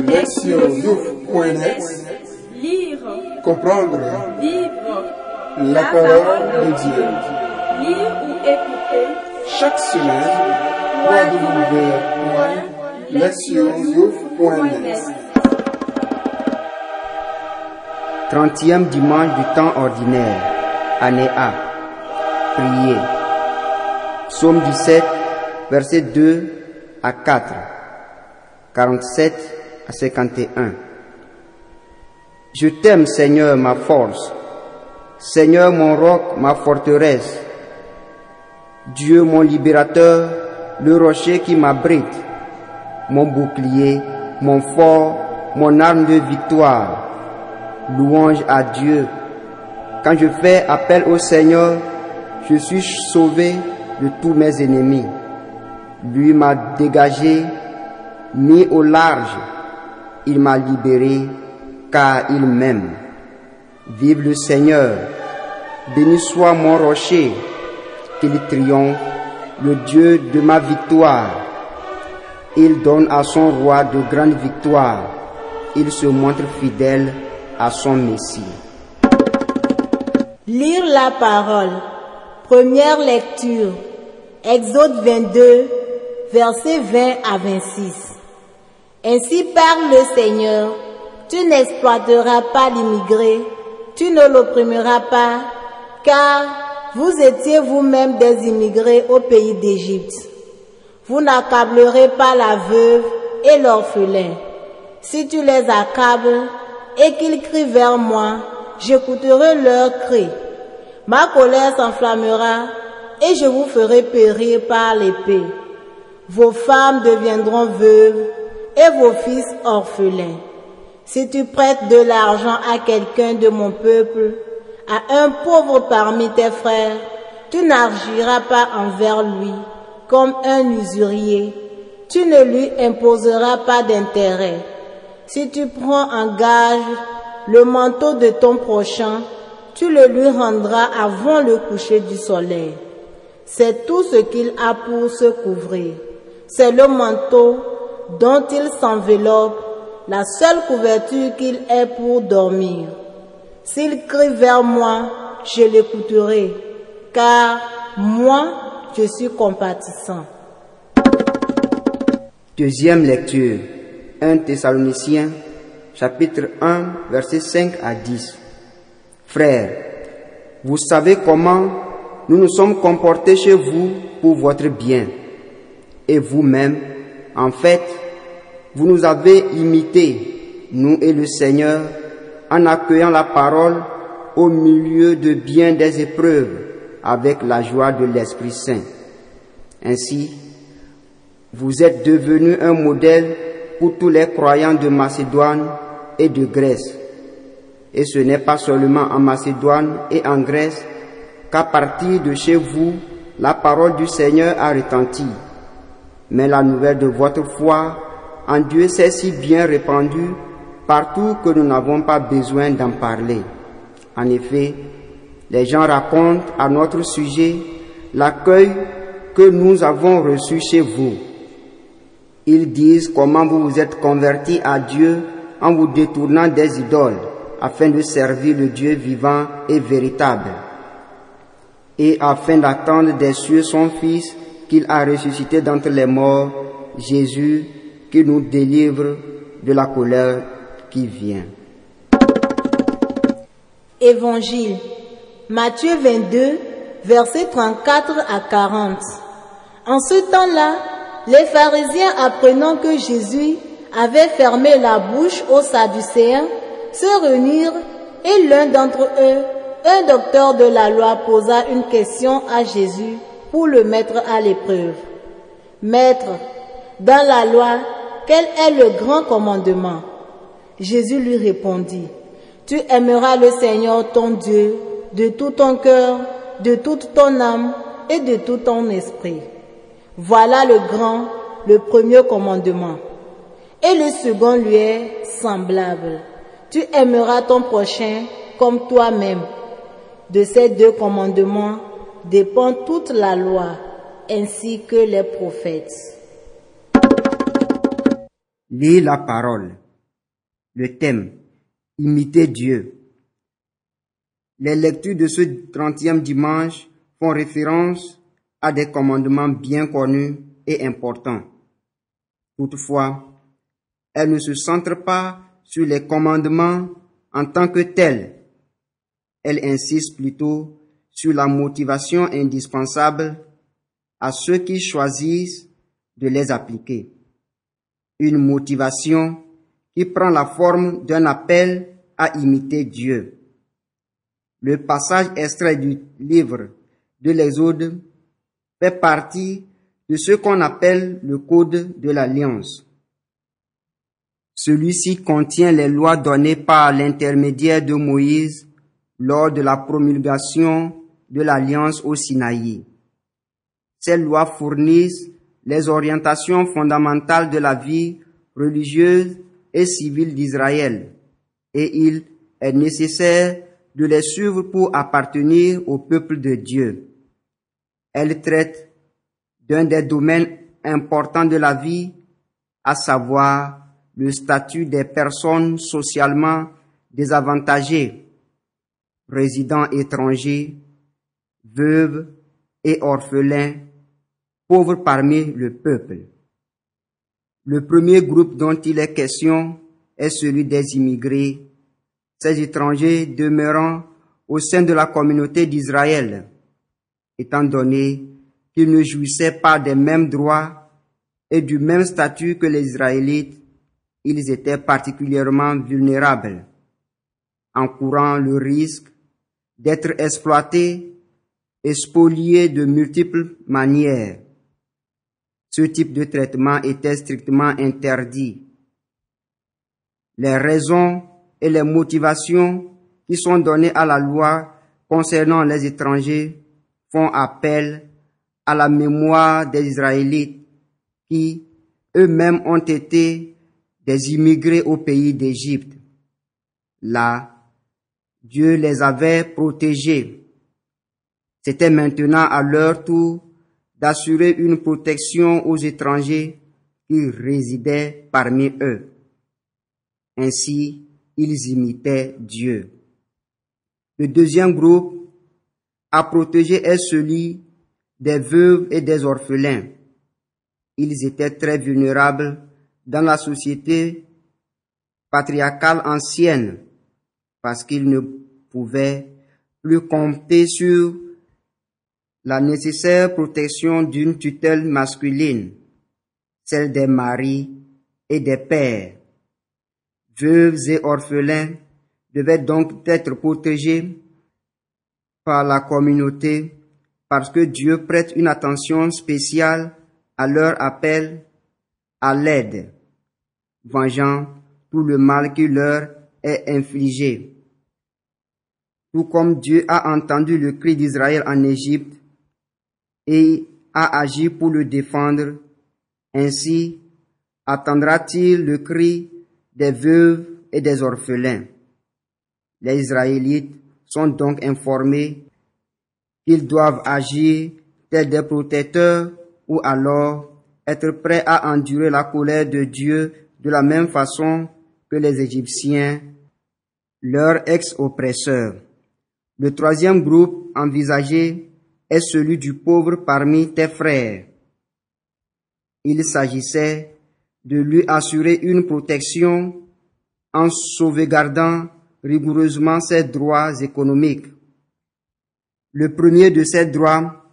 Lectionyouf.net Lire, Comprendre. Vivre, la parole de Dieu. lire ou écouter. Chaque semaine, www.lectionyouf.net 30e dimanche du temps ordinaire, année A. Prier. Psaume 17, versets 2 à 4, 47 à 51. Je t'aime Seigneur ma force, Seigneur mon roc, ma forteresse, Dieu mon libérateur, le rocher qui m'abrite, mon bouclier, mon fort, mon arme de victoire. Louange à Dieu. Quand je fais appel au Seigneur, je suis sauvé de tous mes ennemis. Lui m'a dégagé, mis au large. Il m'a libéré car il m'aime. Vive le Seigneur. Béni soit mon rocher. Qu'il triomphe, le Dieu de ma victoire. Il donne à son roi de grandes victoires. Il se montre fidèle à son Messie. Lire la parole. Première lecture. Exode 22, versets 20 à 26. Ainsi parle le Seigneur. Tu n'exploiteras pas l'immigré, tu ne l'opprimeras pas, car vous étiez vous-même des immigrés au pays d'Égypte. Vous n'accablerez pas la veuve et l'orphelin. Si tu les accables et qu'ils crient vers moi, j'écouterai leurs cris. Ma colère s'enflammera et je vous ferai périr par l'épée. Vos femmes deviendront veuves et vos fils orphelins. Si tu prêtes de l'argent à quelqu'un de mon peuple, à un pauvre parmi tes frères, tu n'agiras pas envers lui comme un usurier. Tu ne lui imposeras pas d'intérêt. Si tu prends en gage le manteau de ton prochain, tu le lui rendras avant le coucher du soleil. C'est tout ce qu'il a pour se couvrir. C'est le manteau dont il s'enveloppe, la seule couverture qu'il ait pour dormir. S'il crie vers moi, je l'écouterai, car moi, je suis compatissant. Deuxième lecture. 1 Thessaloniciens, chapitre 1, versets 5 à 10. Frères, vous savez comment nous nous sommes comportés chez vous pour votre bien. Et vous-même, en fait, vous nous avez imités, nous et le Seigneur, en accueillant la parole au milieu de bien des épreuves avec la joie de l'Esprit Saint. Ainsi, vous êtes devenus un modèle pour tous les croyants de Macédoine et de Grèce. Et ce n'est pas seulement en Macédoine et en Grèce qu'à partir de chez vous, la parole du Seigneur a retenti. Mais la nouvelle de votre foi en Dieu s'est si bien répandue partout que nous n'avons pas besoin d'en parler. En effet, les gens racontent à notre sujet l'accueil que nous avons reçu chez vous. Ils disent comment vous vous êtes convertis à Dieu en vous détournant des idoles afin de servir le Dieu vivant et véritable et afin d'attendre des cieux son Fils qu'il a ressuscité d'entre les morts, Jésus, qui nous délivre de la colère qui vient. Évangile. Matthieu 22, versets 34 à 40. En ce temps-là, les pharisiens apprenant que Jésus avait fermé la bouche aux Sadducéens, se réunirent et l'un d'entre eux, un docteur de la loi, posa une question à Jésus pour le mettre à l'épreuve. Maître, dans la loi, quel est le grand commandement? Jésus lui répondit, Tu aimeras le Seigneur ton Dieu de tout ton cœur, de toute ton âme et de tout ton esprit. Voilà le grand, le premier commandement. Et le second lui est semblable. Tu aimeras ton prochain comme toi-même. De ces deux commandements dépend toute la loi ainsi que les prophètes. Lis la parole. le thème Imiter Dieu. Les lectures de ce 30e dimanche font référence à des commandements bien connus et importants. Toutefois, elles ne se centrent pas sur les commandements en tant que tels. Elles insistent plutôt sur la motivation indispensable à ceux qui choisissent de les appliquer. Une motivation qui prend la forme d'un appel à imiter Dieu. Le passage extrait du livre de l'Exode fait partie de ce qu'on appelle le Code de l'Alliance. Celui-ci contient les lois données par l'intermédiaire de Moïse lors de la promulgation de l'Alliance au Sinaï. Ces lois fournissent les orientations fondamentales de la vie religieuse et civile d'Israël et il est nécessaire de les suivre pour appartenir au peuple de Dieu. Elles traitent d'un des domaines importants de la vie, à savoir le statut des personnes socialement désavantagées, résidents étrangers, veuves et orphelins, pauvres parmi le peuple. Le premier groupe dont il est question est celui des immigrés, ces étrangers demeurant au sein de la communauté d'Israël, étant donné qu'ils ne jouissaient pas des mêmes droits et du même statut que les Israélites, ils étaient particulièrement vulnérables, en courant le risque d'être exploités et de multiples manières. Ce type de traitement était strictement interdit. Les raisons et les motivations qui sont données à la loi concernant les étrangers font appel à la mémoire des Israélites qui eux-mêmes ont été des immigrés au pays d'Égypte. Là, Dieu les avait protégés. C'était maintenant à leur tour d'assurer une protection aux étrangers qui résidaient parmi eux. Ainsi, ils imitaient Dieu. Le deuxième groupe à protéger est celui des veuves et des orphelins. Ils étaient très vulnérables dans la société patriarcale ancienne parce qu'ils ne pouvaient plus compter sur la nécessaire protection d'une tutelle masculine, celle des maris et des pères. Veuves et orphelins devaient donc être protégés par la communauté parce que Dieu prête une attention spéciale à leur appel à l'aide, vengeant tout le mal qui leur est infligé. Tout comme Dieu a entendu le cri d'Israël en Égypte et a agi pour le défendre, ainsi attendra-t-il le cri des veuves et des orphelins. Les Israélites sont donc informés qu'ils doivent agir tels des protecteurs ou alors être prêts à endurer la colère de Dieu de la même façon que les Égyptiens, leurs ex-oppresseurs. Le troisième groupe envisagé est celui du pauvre parmi tes frères. Il s'agissait de lui assurer une protection en sauvegardant rigoureusement ses droits économiques. Le premier de ces droits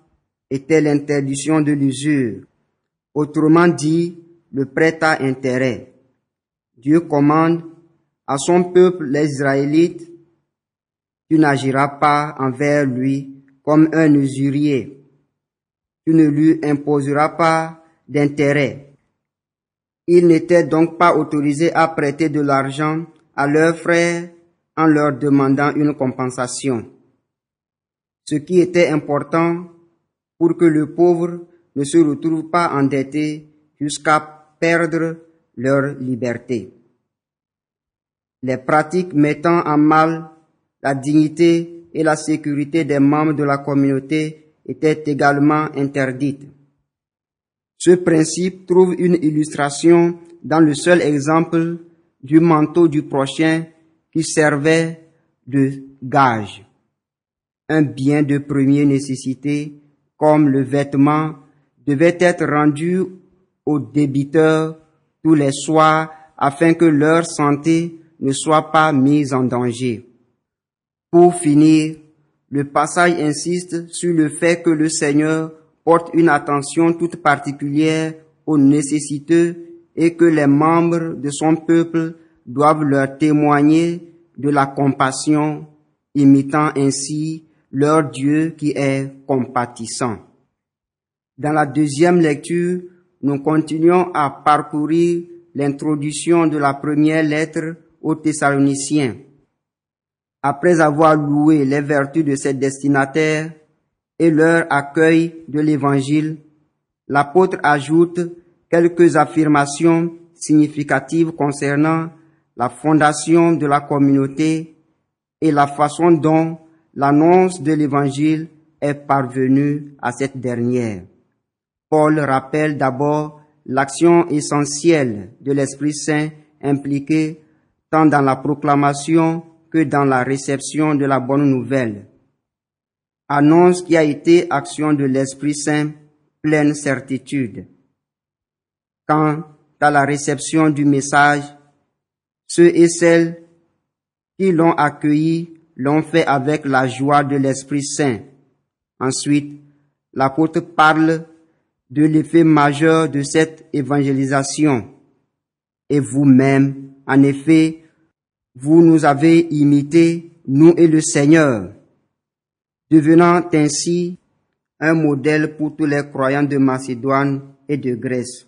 était l'interdiction de l'usure, autrement dit le prêt à intérêt. Dieu commande à son peuple, les Israélites, tu n'agiras pas envers lui comme un usurier. Tu ne lui imposeras pas d'intérêt. Ils n'étaient donc pas autorisés à prêter de l'argent à leurs frères en leur demandant une compensation. Ce qui était important pour que le pauvre ne se retrouve pas endetté jusqu'à perdre leur liberté. Les pratiques mettant en mal la dignité et la sécurité des membres de la communauté étaient également interdites. Ce principe trouve une illustration dans le seul exemple du manteau du prochain qui servait de gage. Un bien de première nécessité, comme le vêtement, devait être rendu aux débiteurs tous les soirs afin que leur santé ne soit pas mise en danger. Pour finir, le passage insiste sur le fait que le Seigneur porte une attention toute particulière aux nécessiteux et que les membres de son peuple doivent leur témoigner de la compassion, imitant ainsi leur Dieu qui est compatissant. Dans la deuxième lecture, nous continuons à parcourir l'introduction de la première lettre aux Thessaloniciens. Après avoir loué les vertus de ses destinataires et leur accueil de l'Évangile, l'apôtre ajoute quelques affirmations significatives concernant la fondation de la communauté et la façon dont l'annonce de l'Évangile est parvenue à cette dernière. Paul rappelle d'abord l'action essentielle de l'Esprit Saint impliquée tant dans la proclamation que dans la réception de la bonne nouvelle. Annonce qui a été action de l'Esprit Saint pleine certitude. Quant à la réception du message, ceux et celles qui l'ont accueilli l'ont fait avec la joie de l'Esprit Saint. Ensuite, l'apôtre parle de l'effet majeur de cette évangélisation. Et vous-même, en effet, vous nous avez imités, nous et le Seigneur, devenant ainsi un modèle pour tous les croyants de Macédoine et de Grèce.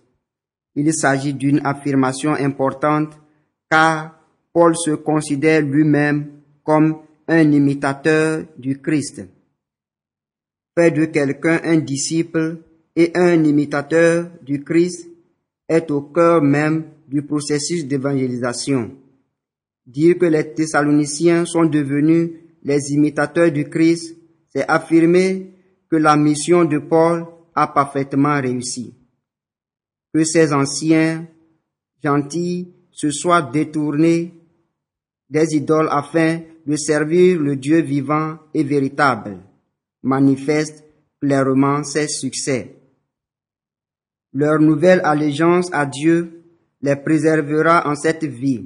Il s'agit d'une affirmation importante car Paul se considère lui-même comme un imitateur du Christ. Faire de quelqu'un un disciple et un imitateur du Christ est au cœur même du processus d'évangélisation. Dire que les Thessaloniciens sont devenus les imitateurs du Christ, c'est affirmer que la mission de Paul a parfaitement réussi. Que ces anciens gentils se soient détournés des idoles afin de servir le Dieu vivant et véritable, manifeste clairement ses succès. Leur nouvelle allégeance à Dieu les préservera en cette vie,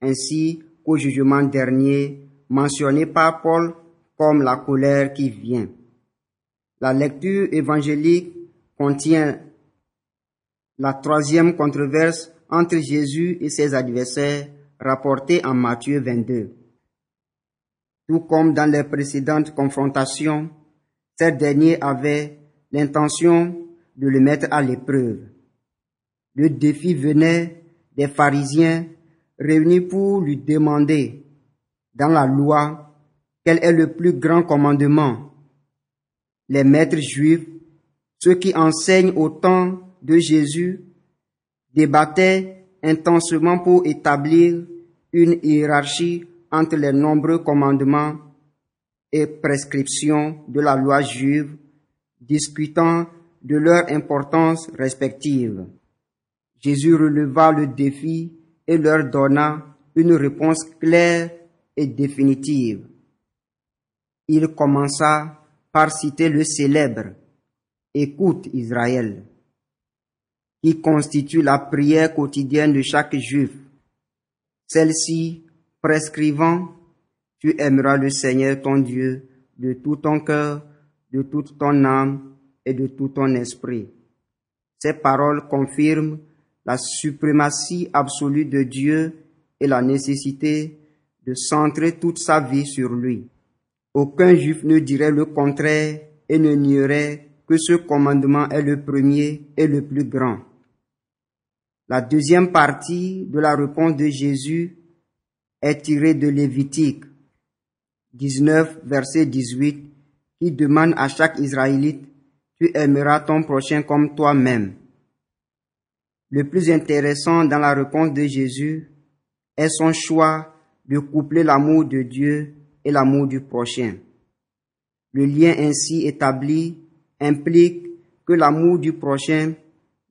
ainsi qu'au jugement dernier mentionné par Paul comme la colère qui vient. La lecture évangélique contient la troisième controverse entre Jésus et ses adversaires rapportée en Matthieu 22. Tout comme dans les précédentes confrontations, ces derniers avaient l'intention de le mettre à l'épreuve. Le défi venait des pharisiens réunis pour lui demander dans la loi quel est le plus grand commandement. Les maîtres juifs, ceux qui enseignent au temps de Jésus, débattaient intensement pour établir une hiérarchie entre les nombreux commandements et prescriptions de la loi juive, discutant de leur importance respective. Jésus releva le défi et leur donna une réponse claire et définitive. Il commença par citer le célèbre Écoute Israël, qui constitue la prière quotidienne de chaque juif. Celle-ci prescrivant Tu aimeras le Seigneur ton Dieu de tout ton cœur, de toute ton âme et de tout ton esprit. Ces paroles confirment la suprématie absolue de Dieu et la nécessité de centrer toute sa vie sur lui. Aucun juif ne dirait le contraire et ne nierait que ce commandement est le premier et le plus grand. La deuxième partie de la réponse de Jésus est tirée de Lévitique 19, verset 18, qui demande à chaque Israélite tu aimeras ton prochain comme toi-même. Le plus intéressant dans la réponse de Jésus est son choix de coupler l'amour de Dieu et l'amour du prochain. Le lien ainsi établi implique que l'amour du prochain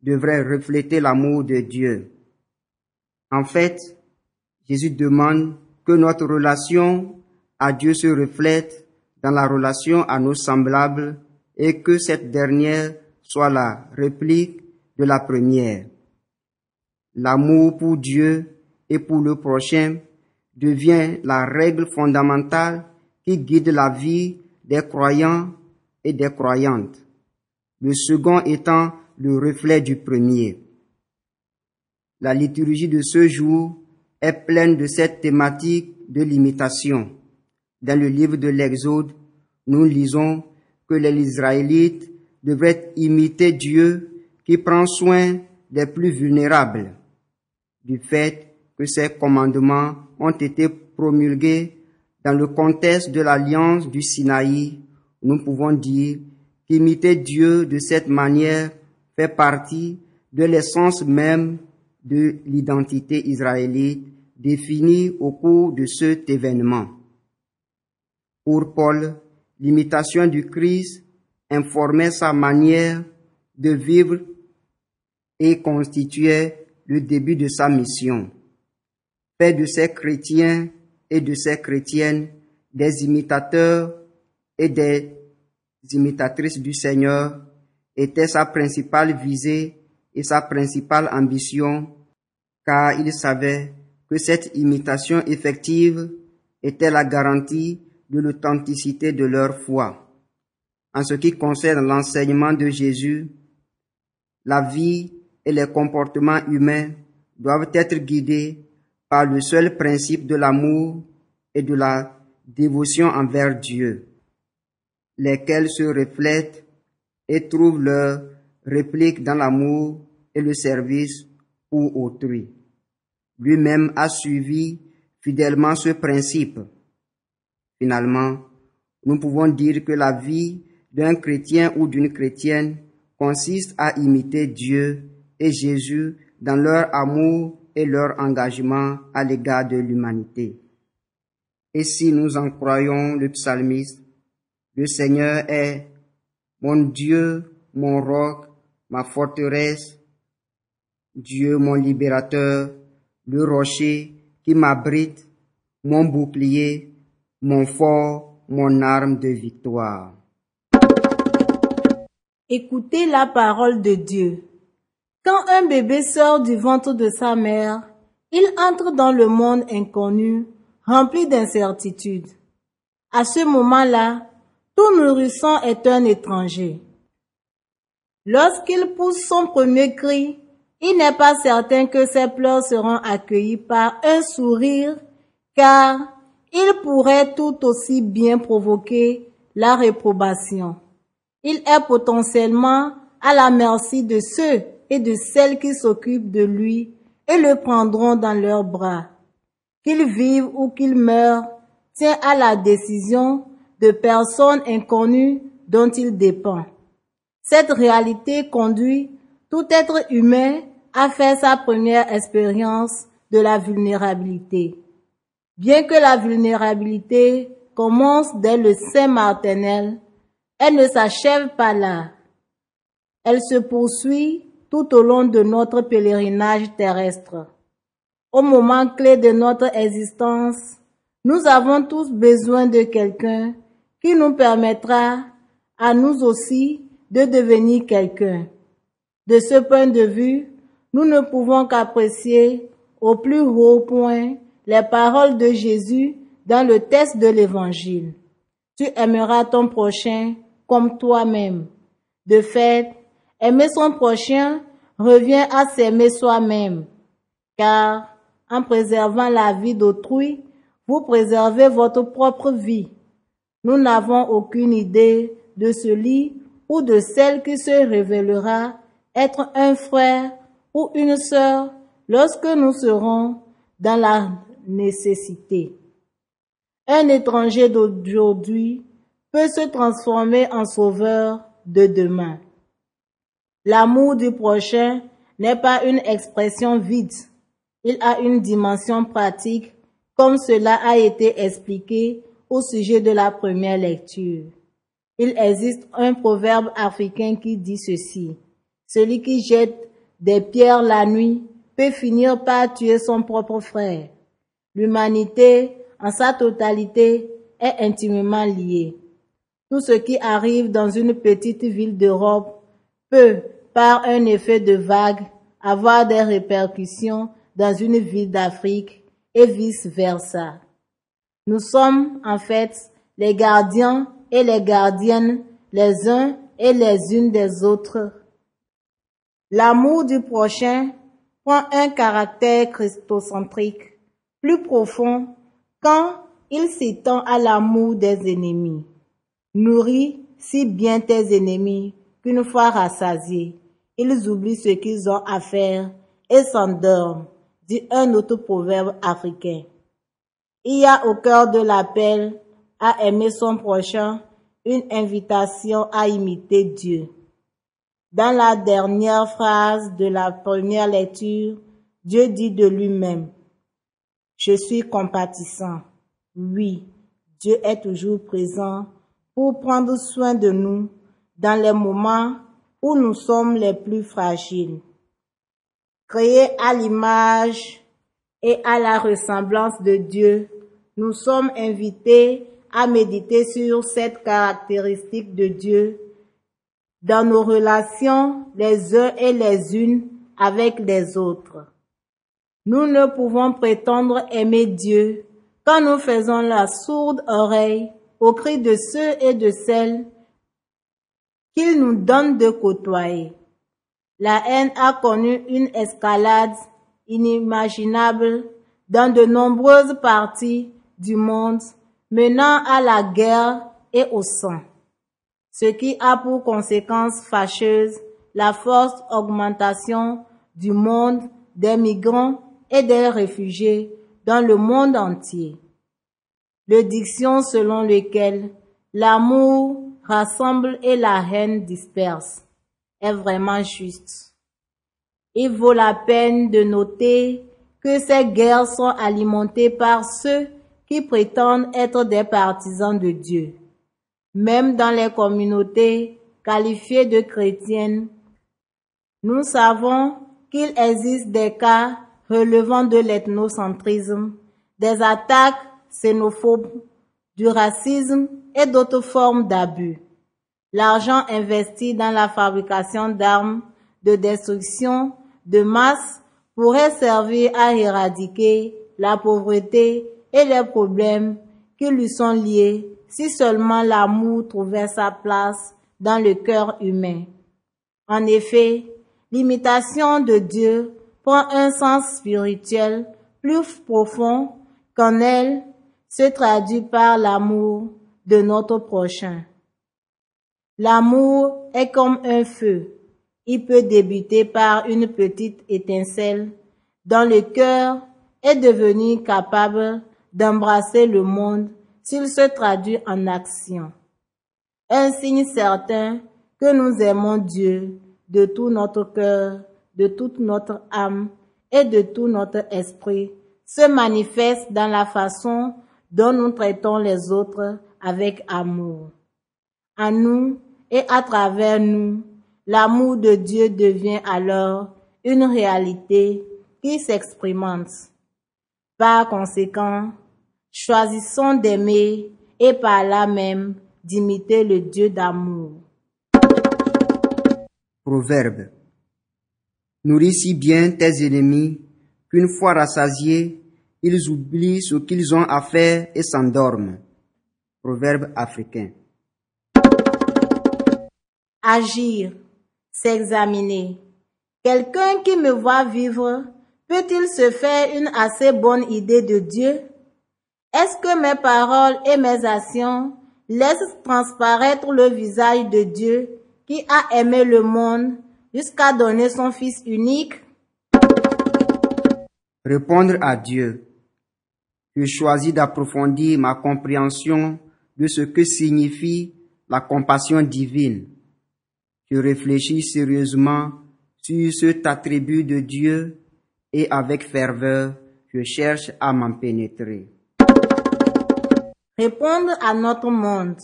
devrait refléter l'amour de Dieu. En fait, Jésus demande que notre relation à Dieu se reflète dans la relation à nos semblables et que cette dernière soit la réplique de la première. L'amour pour Dieu et pour le prochain devient la règle fondamentale qui guide la vie des croyants et des croyantes, le second étant le reflet du premier. La liturgie de ce jour est pleine de cette thématique de l'imitation. Dans le livre de l'Exode, nous lisons que les Israélites devraient imiter Dieu qui prend soin des plus vulnérables. Du fait que ces commandements ont été promulgués dans le contexte de l'alliance du Sinaï, nous pouvons dire qu'imiter Dieu de cette manière fait partie de l'essence même de l'identité israélite définie au cours de cet événement. Pour Paul, l'imitation du Christ informait sa manière de vivre et constituait le début de sa mission. Fait de ces chrétiens et de ces chrétiennes des imitateurs et des imitatrices du Seigneur était sa principale visée et sa principale ambition, car il savait que cette imitation effective était la garantie de l'authenticité de leur foi. En ce qui concerne l'enseignement de Jésus, la vie et les comportements humains doivent être guidés par le seul principe de l'amour et de la dévotion envers Dieu, lesquels se reflètent et trouvent leur réplique dans l'amour et le service pour autrui. Lui-même a suivi fidèlement ce principe. Finalement, nous pouvons dire que la vie d'un chrétien ou d'une chrétienne consiste à imiter Dieu et Jésus dans leur amour et leur engagement à l'égard de l'humanité. Et si nous en croyons le psalmiste, le Seigneur est mon Dieu, mon roc, ma forteresse, Dieu mon libérateur, le rocher qui m'abrite, mon bouclier, mon fort, mon arme de victoire. Écoutez la parole de Dieu. Quand un bébé sort du ventre de sa mère, il entre dans le monde inconnu, rempli d'incertitudes. À ce moment-là, tout nourrisson est un étranger. Lorsqu'il pousse son premier cri, il n'est pas certain que ses pleurs seront accueillis par un sourire, car il pourrait tout aussi bien provoquer la réprobation. Il est potentiellement à la merci de ceux et de celles qui s'occupent de lui et le prendront dans leurs bras. Qu'il vive ou qu'il meure tient à la décision de personnes inconnues dont il dépend. Cette réalité conduit tout être humain à faire sa première expérience de la vulnérabilité. Bien que la vulnérabilité commence dès le sein maternel, elle ne s'achève pas là. Elle se poursuit tout au long de notre pèlerinage terrestre. Au moment clé de notre existence, nous avons tous besoin de quelqu'un qui nous permettra à nous aussi de devenir quelqu'un. De ce point de vue, nous ne pouvons qu'apprécier au plus haut point les paroles de Jésus dans le texte de l'Évangile. Tu aimeras ton prochain comme toi-même. De fait, aimer son prochain revient à s'aimer soi-même, car en préservant la vie d'autrui, vous préservez votre propre vie. Nous n'avons aucune idée de celui ou de celle qui se révélera être un frère ou une sœur lorsque nous serons dans la nécessité. Un étranger d'aujourd'hui peut se transformer en sauveur de demain. L'amour du prochain n'est pas une expression vide. Il a une dimension pratique comme cela a été expliqué au sujet de la première lecture. Il existe un proverbe africain qui dit ceci. Celui qui jette des pierres la nuit peut finir par tuer son propre frère. L'humanité, en sa totalité, est intimement liée. Tout ce qui arrive dans une petite ville d'Europe peut, par un effet de vague, avoir des répercussions dans une ville d'Afrique et vice-versa. Nous sommes, en fait, les gardiens et les gardiennes les uns et les unes des autres. L'amour du prochain prend un caractère christocentrique plus profond quand il s'étend à l'amour des ennemis. Nourris si bien tes ennemis qu'une fois rassasiés, ils oublient ce qu'ils ont à faire et s'endorment, dit un autre proverbe africain. Il y a au cœur de l'appel à aimer son prochain une invitation à imiter Dieu. Dans la dernière phrase de la première lecture, Dieu dit de lui-même, Je suis compatissant. Oui, Dieu est toujours présent pour prendre soin de nous dans les moments nous sommes les plus fragiles. Créés à l'image et à la ressemblance de Dieu, nous sommes invités à méditer sur cette caractéristique de Dieu dans nos relations les uns et les unes avec les autres. Nous ne pouvons prétendre aimer Dieu quand nous faisons la sourde oreille aux cris de ceux et de celles qu'il nous donne de côtoyer. La haine a connu une escalade inimaginable dans de nombreuses parties du monde, menant à la guerre et au sang, ce qui a pour conséquence fâcheuse la forte augmentation du monde des migrants et des réfugiés dans le monde entier. Le diction selon lequel l'amour rassemble et la haine disperse est vraiment juste. Il vaut la peine de noter que ces guerres sont alimentées par ceux qui prétendent être des partisans de Dieu. Même dans les communautés qualifiées de chrétiennes, nous savons qu'il existe des cas relevant de l'ethnocentrisme, des attaques xénophobes, du racisme et d'autres formes d'abus. L'argent investi dans la fabrication d'armes de destruction de masse pourrait servir à éradiquer la pauvreté et les problèmes qui lui sont liés si seulement l'amour trouvait sa place dans le cœur humain. En effet, l'imitation de Dieu prend un sens spirituel plus profond qu'en elle se traduit par l'amour de notre prochain. L'amour est comme un feu. Il peut débuter par une petite étincelle dans le cœur et devenir capable d'embrasser le monde s'il se traduit en action. Un signe certain que nous aimons Dieu de tout notre cœur, de toute notre âme et de tout notre esprit se manifeste dans la façon dont nous traitons les autres avec amour. En nous et à travers nous, l'amour de Dieu devient alors une réalité qui s'expérimente. Par conséquent, choisissons d'aimer et par là même d'imiter le Dieu d'amour. Proverbe. Nourris si bien tes ennemis qu'une fois rassasiés, ils oublient ce qu'ils ont à faire et s'endorment. Proverbe africain. Agir, s'examiner. Quelqu'un qui me voit vivre peut-il se faire une assez bonne idée de Dieu? Est-ce que mes paroles et mes actions laissent transparaître le visage de Dieu qui a aimé le monde jusqu'à donner son Fils unique? Répondre à Dieu. Je choisis d'approfondir ma compréhension de ce que signifie la compassion divine. Je réfléchis sérieusement sur cet attribut de Dieu et avec ferveur, je cherche à m'en pénétrer. Répondre à notre monde.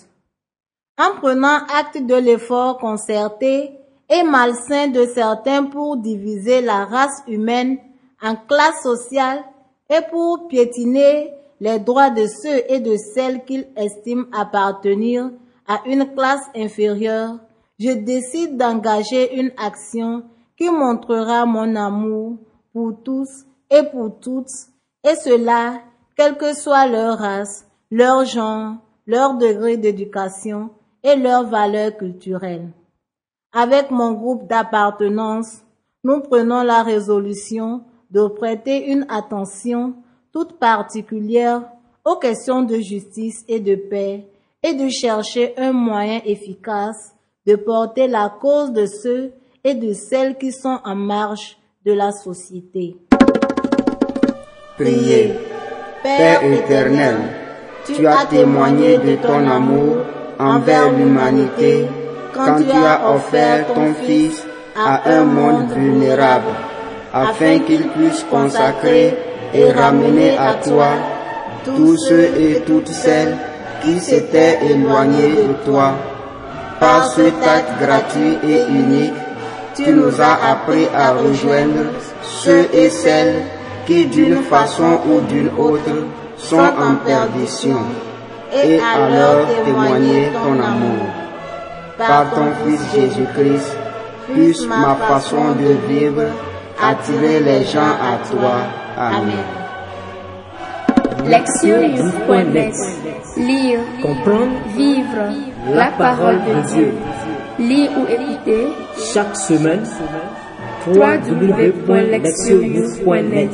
En prenant acte de l'effort concerté et malsain de certains pour diviser la race humaine en classes sociales et pour piétiner les droits de ceux et de celles qu'ils estiment appartenir à une classe inférieure, je décide d'engager une action qui montrera mon amour pour tous et pour toutes, et cela, quelle que soit leur race, leur genre, leur degré d'éducation et leur valeur culturelle. Avec mon groupe d'appartenance, nous prenons la résolution de prêter une attention toute particulière aux questions de justice et de paix et de chercher un moyen efficace de porter la cause de ceux et de celles qui sont en marge de la société. Priez. Père éternel, tu as témoigné de ton amour envers l'humanité quand tu as offert ton Fils à un monde vulnérable, afin qu'il puisse consacrer et ramener à toi tous ceux et toutes celles qui s'étaient éloignés de toi. Par cet acte gratuit et unique, tu nous as appris à rejoindre ceux et celles qui d'une façon ou d'une autre sont en perdition et à leur témoigner ton amour. Par ton Fils Jésus-Christ, puisse ma façon de vivre attirer les gens à toi. Amen. Lectionnews.net Lire, comprendre, vivre. la parole de Dieu. Lire ou écouter. Chaque semaine www.lectionnews.net